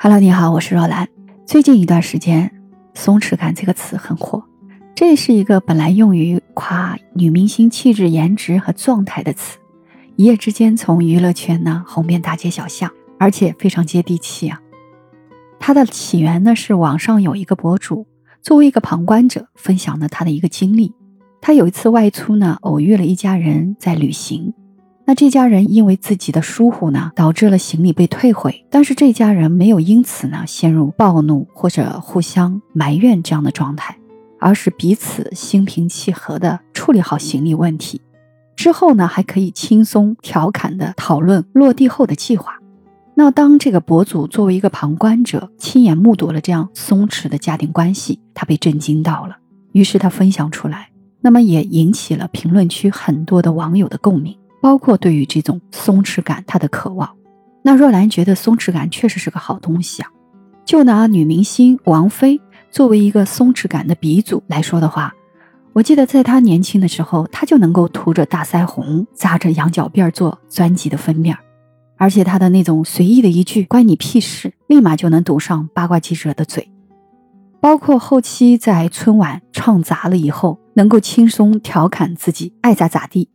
Hello，你好，我是若兰。最近一段时间，“松弛感”这个词很火，这是一个本来用于夸女明星气质、颜值和状态的词，一夜之间从娱乐圈呢红遍大街小巷，而且非常接地气啊。它的起源呢是网上有一个博主，作为一个旁观者分享了他的一个经历。他有一次外出呢，偶遇了一家人在旅行。那这家人因为自己的疏忽呢，导致了行李被退回，但是这家人没有因此呢陷入暴怒或者互相埋怨这样的状态，而是彼此心平气和的处理好行李问题，之后呢还可以轻松调侃的讨论落地后的计划。那当这个博主作为一个旁观者，亲眼目睹了这样松弛的家庭关系，他被震惊到了，于是他分享出来，那么也引起了评论区很多的网友的共鸣。包括对于这种松弛感，他的渴望。那若兰觉得松弛感确实是个好东西啊。就拿女明星王菲作为一个松弛感的鼻祖来说的话，我记得在她年轻的时候，她就能够涂着大腮红，扎着羊角辫做专辑的封面，而且她的那种随意的一句“关你屁事”，立马就能堵上八卦记者的嘴。包括后期在春晚唱砸了以后，能够轻松调侃自己爱咋咋地。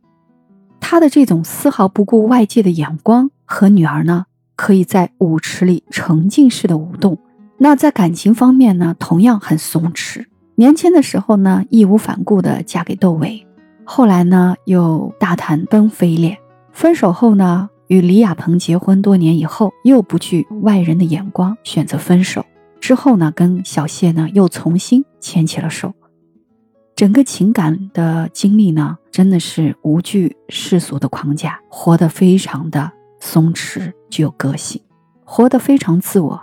他的这种丝毫不顾外界的眼光，和女儿呢，可以在舞池里沉浸式的舞动。那在感情方面呢，同样很松弛。年轻的时候呢，义无反顾的嫁给窦唯，后来呢，又大谈奔飞恋。分手后呢，与李亚鹏结婚多年以后，又不惧外人的眼光，选择分手。之后呢，跟小谢呢，又重新牵起了手。整个情感的经历呢，真的是无惧世俗的框架，活得非常的松弛，具有个性，活得非常自我。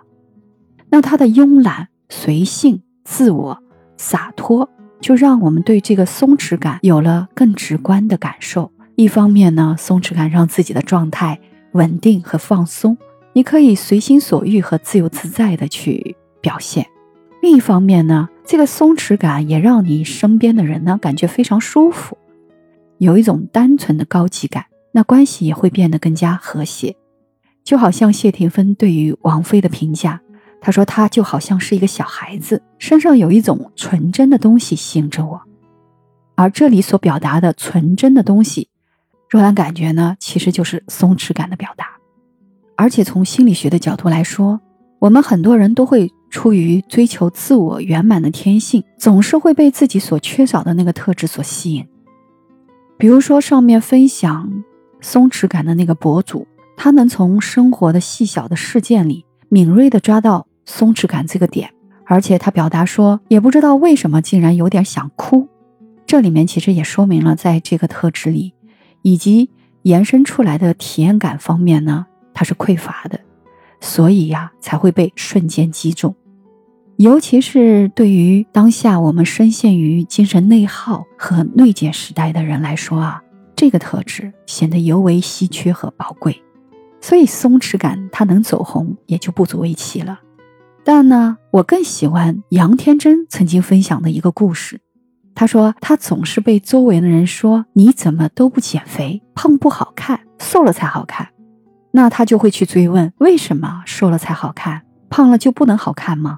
那他的慵懒、随性、自我、洒脱，就让我们对这个松弛感有了更直观的感受。一方面呢，松弛感让自己的状态稳定和放松，你可以随心所欲和自由自在的去表现；另一方面呢，这个松弛感也让你身边的人呢感觉非常舒服，有一种单纯的高级感，那关系也会变得更加和谐。就好像谢霆锋对于王菲的评价，他说她就好像是一个小孩子，身上有一种纯真的东西吸引着我。而这里所表达的纯真的东西，若兰感觉呢，其实就是松弛感的表达。而且从心理学的角度来说，我们很多人都会。出于追求自我圆满的天性，总是会被自己所缺少的那个特质所吸引。比如说，上面分享松弛感的那个博主，他能从生活的细小的事件里敏锐地抓到松弛感这个点，而且他表达说，也不知道为什么竟然有点想哭。这里面其实也说明了，在这个特质里，以及延伸出来的体验感方面呢，它是匮乏的，所以呀，才会被瞬间击中。尤其是对于当下我们深陷于精神内耗和内卷时代的人来说啊，这个特质显得尤为稀缺和宝贵。所以松弛感它能走红也就不足为奇了。但呢，我更喜欢杨天真曾经分享的一个故事。他说他总是被周围的人说你怎么都不减肥，胖不好看，瘦了才好看。那他就会去追问为什么瘦了才好看，胖了就不能好看吗？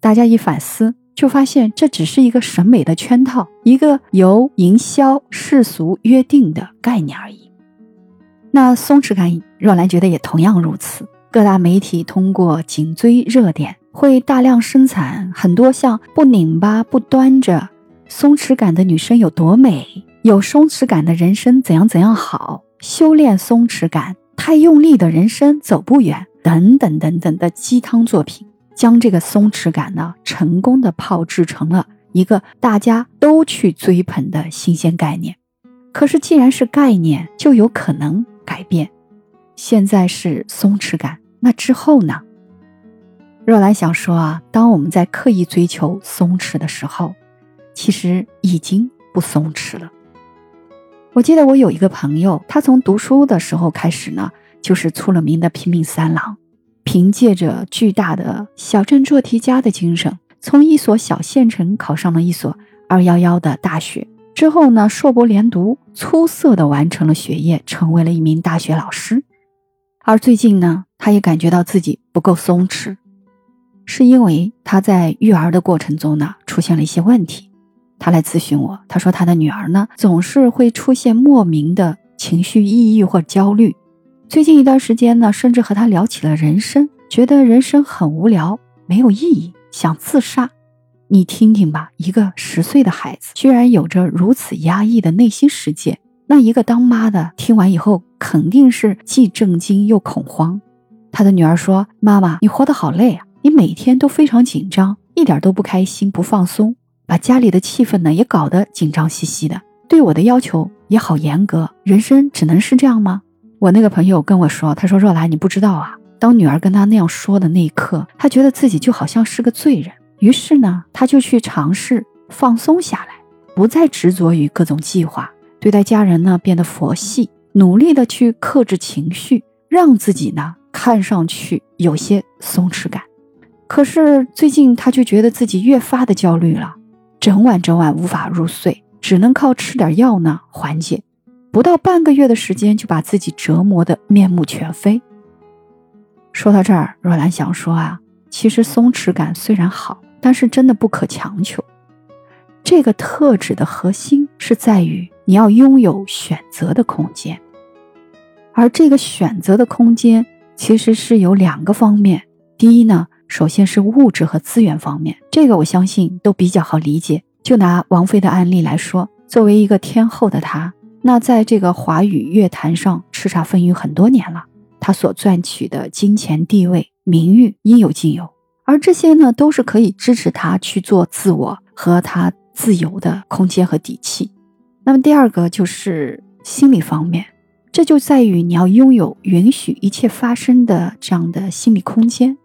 大家一反思，就发现这只是一个审美的圈套，一个由营销世俗约定的概念而已。那松弛感，若兰觉得也同样如此。各大媒体通过紧追热点，会大量生产很多像不拧巴、不端着、松弛感的女生有多美，有松弛感的人生怎样怎样好，修炼松弛感，太用力的人生走不远，等等等等的鸡汤作品。将这个松弛感呢，成功的炮制成了一个大家都去追捧的新鲜概念。可是，既然是概念，就有可能改变。现在是松弛感，那之后呢？若兰想说啊，当我们在刻意追求松弛的时候，其实已经不松弛了。我记得我有一个朋友，他从读书的时候开始呢，就是出了名的拼命三郎。凭借着巨大的小镇做题家的精神，从一所小县城考上了一所二幺幺的大学。之后呢，硕博连读，出色的完成了学业，成为了一名大学老师。而最近呢，他也感觉到自己不够松弛，是因为他在育儿的过程中呢出现了一些问题。他来咨询我，他说他的女儿呢总是会出现莫名的情绪抑郁或焦虑，最近一段时间呢甚至和他聊起了人生，觉得人生很无聊，没有意义，想自杀。你听听吧，一个十岁的孩子居然有着如此压抑的内心世界，那一个当妈的听完以后肯定是既震惊又恐慌。他的女儿说：“妈妈，你活得好累啊，你每天都非常紧张，一点都不开心、不放松，把家里的气氛呢也搞得紧张兮兮的，对我的要求也好严格。人生只能是这样吗？”我那个朋友跟我说：“他说若兰，你不知道啊，当女儿跟他那样说的那一刻，他觉得自己就好像是个罪人。”于是呢，他就去尝试放松下来，不再执着于各种计划，对待家人呢变得佛系，努力的去克制情绪，让自己呢看上去有些松弛感。可是最近他就觉得自己越发的焦虑了，整晚整晚无法入睡，只能靠吃点药呢缓解。不到半个月的时间，就把自己折磨的面目全非。说到这儿，若兰想说啊，其实松弛感虽然好。但是真的不可强求。这个特质的核心是在于你要拥有选择的空间，而这个选择的空间其实是有两个方面。第一呢，首先是物质和资源方面，这个我相信都比较好理解。就拿王菲的案例来说，作为一个天后的她，那在这个华语乐坛上叱咤风云很多年了，他所赚取的金钱、地位、名誉应有尽有。而这些呢，都是可以支持他去做自我和他自由的空间和底气。那么第二个就是心理方面，这就在于你要拥有允许一切发生的这样的心理空间。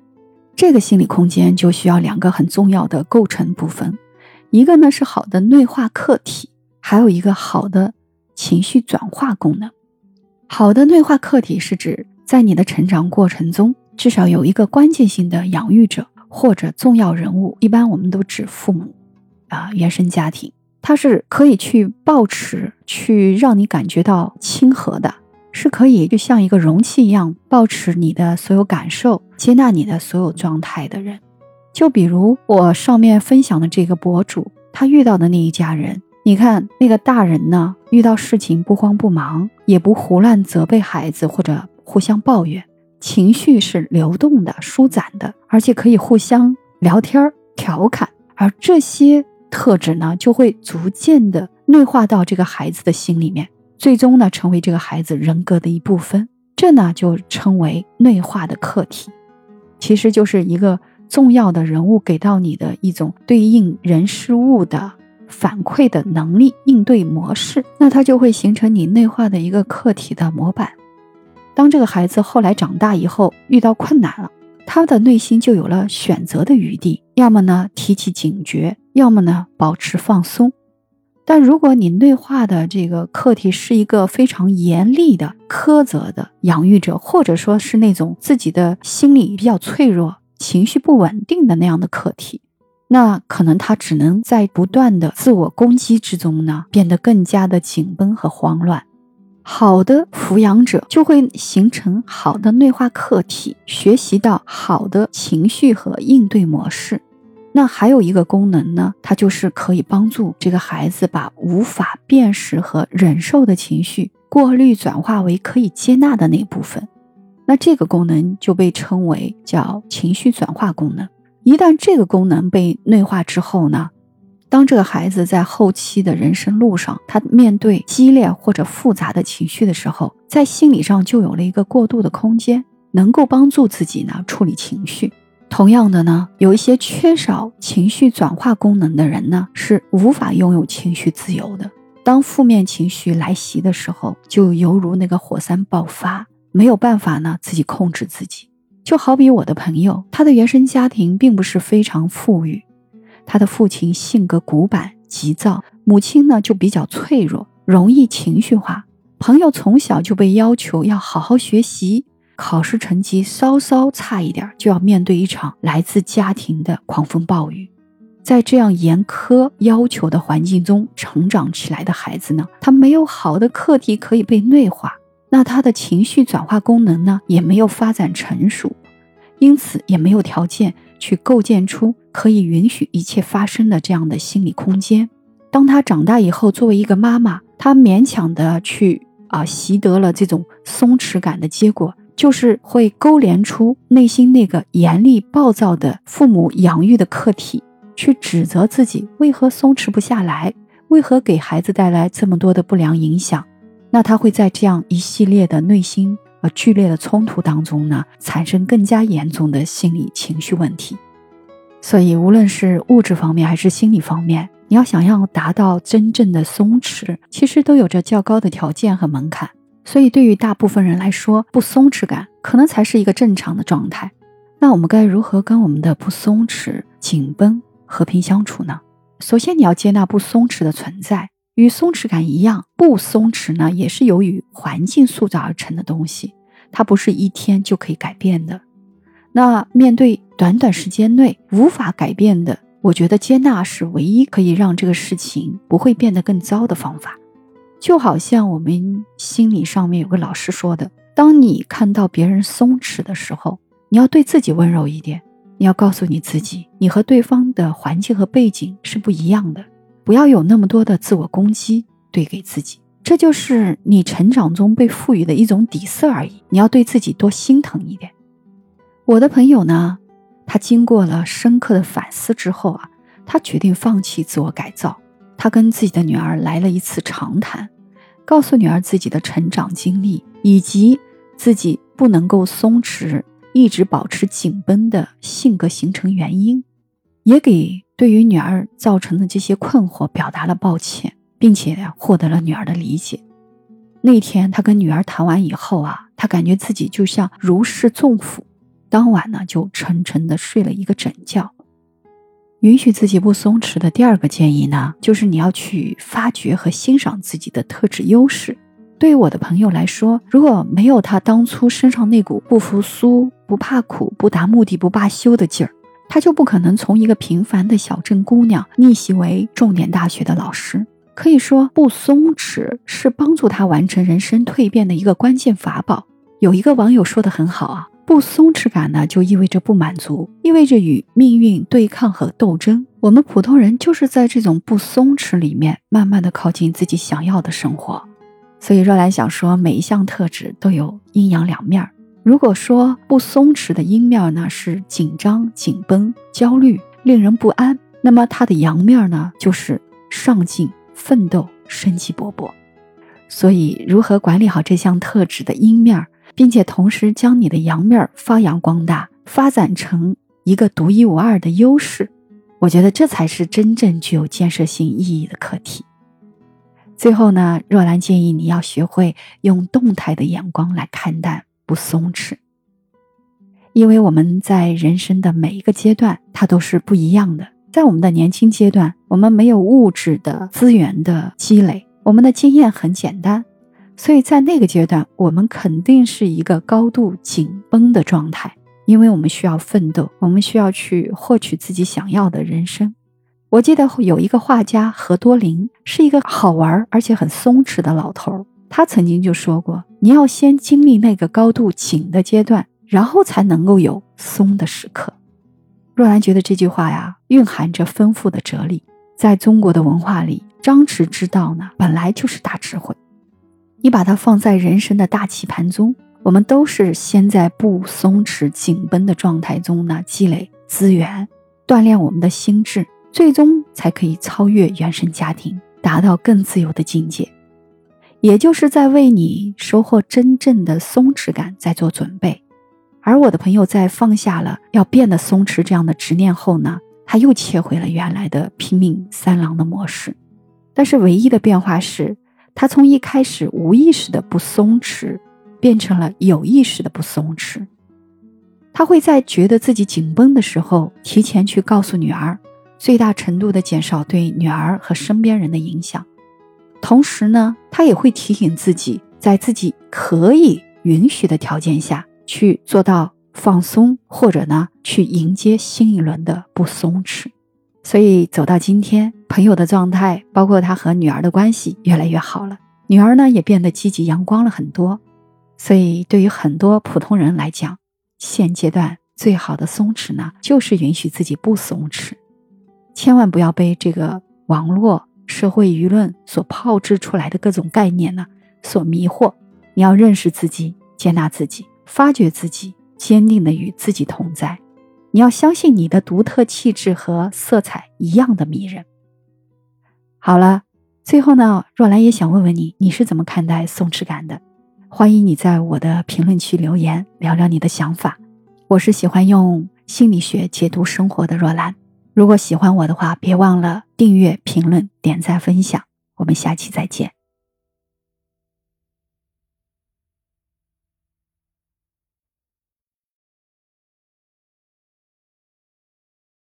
这个心理空间就需要两个很重要的构成部分，一个呢是好的内化客体，还有一个好的情绪转化功能。好的内化客体是指在你的成长过程中，至少有一个关键性的养育者。或者重要人物，一般我们都指父母，啊，原生家庭，它是可以去保持，去让你感觉到亲和的，是可以就像一个容器一样，保持你的所有感受，接纳你的所有状态的人。就比如我上面分享的这个博主，他遇到的那一家人，你看那个大人呢，遇到事情不慌不忙，也不胡乱责备孩子或者互相抱怨。情绪是流动的、舒展的，而且可以互相聊天、调侃，而这些特质呢，就会逐渐的内化到这个孩子的心里面，最终呢，成为这个孩子人格的一部分。这呢，就称为内化的客体，其实就是一个重要的人物给到你的一种对应人事物的反馈的能力、应对模式，那它就会形成你内化的一个客体的模板。当这个孩子后来长大以后遇到困难了，他的内心就有了选择的余地，要么呢提起警觉，要么呢保持放松。但如果你内化的这个课题是一个非常严厉的、苛责的养育者，或者说是那种自己的心理比较脆弱、情绪不稳定的那样的课题，那可能他只能在不断的自我攻击之中呢，变得更加的紧绷和慌乱。好的抚养者就会形成好的内化客体，学习到好的情绪和应对模式。那还有一个功能呢，它就是可以帮助这个孩子把无法辨识和忍受的情绪过滤转化为可以接纳的那部分。那这个功能就被称为叫情绪转化功能。一旦这个功能被内化之后呢？当这个孩子在后期的人生路上，他面对激烈或者复杂的情绪的时候，在心理上就有了一个过渡的空间，能够帮助自己呢处理情绪。同样的呢，有一些缺少情绪转化功能的人呢，是无法拥有情绪自由的。当负面情绪来袭的时候，就犹如那个火山爆发，没有办法呢自己控制自己。就好比我的朋友，他的原生家庭并不是非常富裕。他的父亲性格古板急躁，母亲呢就比较脆弱，容易情绪化。朋友从小就被要求要好好学习，考试成绩稍稍差一点，就要面对一场来自家庭的狂风暴雨。在这样严苛要求的环境中成长起来的孩子呢，他没有好的课题可以被内化，那他的情绪转化功能呢，也没有发展成熟，因此也没有条件去构建出可以允许一切发生的这样的心理空间。当他长大以后，作为一个妈妈，他勉强的去啊习得了这种松弛感的结果，就是会勾连出内心那个严厉暴躁的父母养育的客体，去指责自己为何松弛不下来，为何给孩子带来这么多的不良影响。那他会在这样一系列的内心呃剧烈的冲突当中呢，产生更加严重的心理情绪问题。所以，无论是物质方面还是心理方面，你要想要达到真正的松弛，其实都有着较高的条件和门槛。所以，对于大部分人来说，不松弛感可能才是一个正常的状态。那我们该如何跟我们的不松弛、紧绷和平相处呢？首先，你要接纳不松弛的存在。与松弛感一样，不松弛呢，也是由于环境塑造而成的东西，它不是一天就可以改变的。那面对短短时间内无法改变的，我觉得接纳是唯一可以让这个事情不会变得更糟的方法。就好像我们心理上面有个老师说的：，当你看到别人松弛的时候，你要对自己温柔一点，你要告诉你自己，你和对方的环境和背景是不一样的。不要有那么多的自我攻击对给自己，这就是你成长中被赋予的一种底色而已。你要对自己多心疼一点。我的朋友呢，他经过了深刻的反思之后啊，他决定放弃自我改造。他跟自己的女儿来了一次长谈，告诉女儿自己的成长经历，以及自己不能够松弛、一直保持紧绷的性格形成原因，也给。对于女儿造成的这些困惑，表达了抱歉，并且获得了女儿的理解。那天他跟女儿谈完以后啊，他感觉自己就像如释重负。当晚呢，就沉沉的睡了一个整觉。允许自己不松弛的第二个建议呢，就是你要去发掘和欣赏自己的特质优势。对于我的朋友来说，如果没有他当初身上那股不服输、不怕苦、不达目的不罢休的劲儿。他就不可能从一个平凡的小镇姑娘逆袭为重点大学的老师。可以说，不松弛是帮助他完成人生蜕变的一个关键法宝。有一个网友说的很好啊，不松弛感呢，就意味着不满足，意味着与命运对抗和斗争。我们普通人就是在这种不松弛里面，慢慢的靠近自己想要的生活。所以，若兰想说，每一项特质都有阴阳两面儿。如果说不松弛的阴面呢是紧张、紧绷、焦虑、令人不安，那么它的阳面呢就是上进、奋斗、生机勃勃。所以，如何管理好这项特质的阴面，并且同时将你的阳面发扬光大，发展成一个独一无二的优势，我觉得这才是真正具有建设性意义的课题。最后呢，若兰建议你要学会用动态的眼光来看待。不松弛，因为我们在人生的每一个阶段，它都是不一样的。在我们的年轻阶段，我们没有物质的资源的积累，我们的经验很简单，所以在那个阶段，我们肯定是一个高度紧绷的状态，因为我们需要奋斗，我们需要去获取自己想要的人生。我记得有一个画家何多林，是一个好玩而且很松弛的老头儿。他曾经就说过：“你要先经历那个高度紧的阶段，然后才能够有松的时刻。”若兰觉得这句话呀，蕴含着丰富的哲理。在中国的文化里，张弛之道呢，本来就是大智慧。你把它放在人生的大棋盘中，我们都是先在不松弛、紧绷的状态中呢，积累资源，锻炼我们的心智，最终才可以超越原生家庭，达到更自由的境界。也就是在为你收获真正的松弛感在做准备，而我的朋友在放下了要变得松弛这样的执念后呢，他又切回了原来的拼命三郎的模式。但是唯一的变化是，他从一开始无意识的不松弛，变成了有意识的不松弛。他会在觉得自己紧绷的时候，提前去告诉女儿，最大程度的减少对女儿和身边人的影响。同时呢，他也会提醒自己，在自己可以允许的条件下去做到放松，或者呢，去迎接新一轮的不松弛。所以走到今天，朋友的状态，包括他和女儿的关系越来越好了，女儿呢也变得积极阳光了很多。所以，对于很多普通人来讲，现阶段最好的松弛呢，就是允许自己不松弛，千万不要被这个网络社会舆论所炮制出来的各种概念呢所迷惑。你要认识自己，接纳自己，发掘自己，坚定的与自己同在。你要相信你的独特气质和色彩一样的迷人。好了，最后呢，若兰也想问问你，你是怎么看待松弛感的？欢迎你在我的评论区留言，聊聊你的想法。我是喜欢用心理学解读生活的若兰。如果喜欢我的话，别忘了订阅、评论、点赞、分享。我们下期再见。